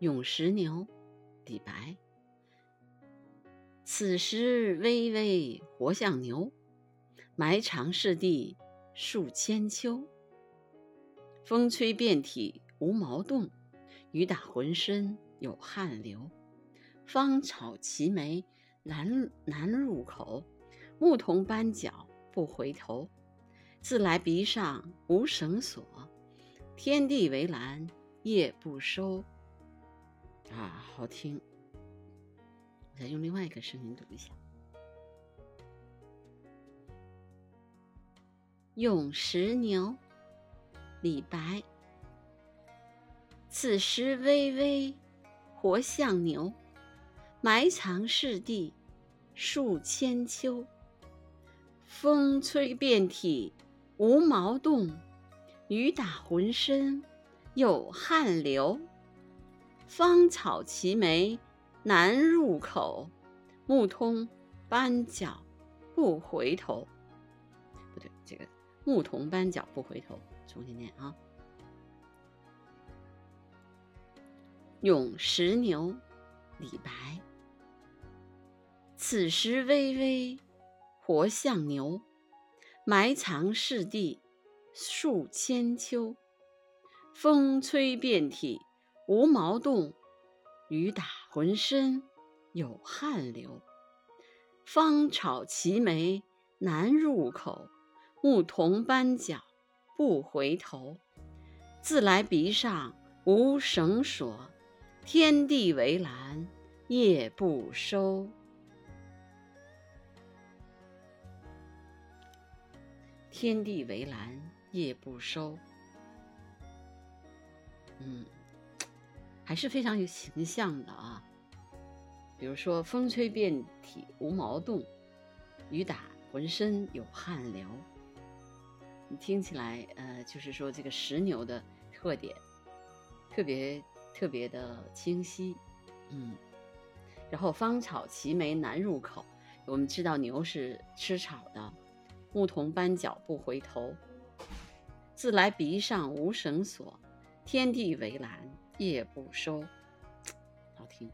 咏石牛，李白。此时巍巍活像牛，埋藏是地数千秋。风吹遍体无毛动，雨打浑身有汗流。芳草齐眉难难入口，牧童斑脚不回头。自来鼻上无绳索，天地为栏夜不收。啊，好听！我再用另外一个声音读一下。咏石牛，李白。此时巍巍活像牛，埋藏是地数千秋。风吹遍体无毛动，雨打浑身有汗流。芳草齐眉难入口，牧童斑脚不回头。不对，这个牧童斑脚不回头，重新念啊。咏石牛，李白。此时巍巍活像牛，埋藏是地数千秋。风吹遍体。无毛动，雨打浑身有汗流。芳草齐眉难入口，牧童斑脚不回头。自来鼻上无绳索，天地为栏夜不收。天地为栏夜不收。嗯。还是非常有形象的啊，比如说“风吹遍体无毛动，雨打浑身有汗流”，你听起来，呃，就是说这个石牛的特点特别特别的清晰，嗯。然后“芳草齐眉难入口”，我们知道牛是吃草的，“牧童斑脚不回头”，“自来鼻上无绳索，天地为蓝”。夜不收，好听。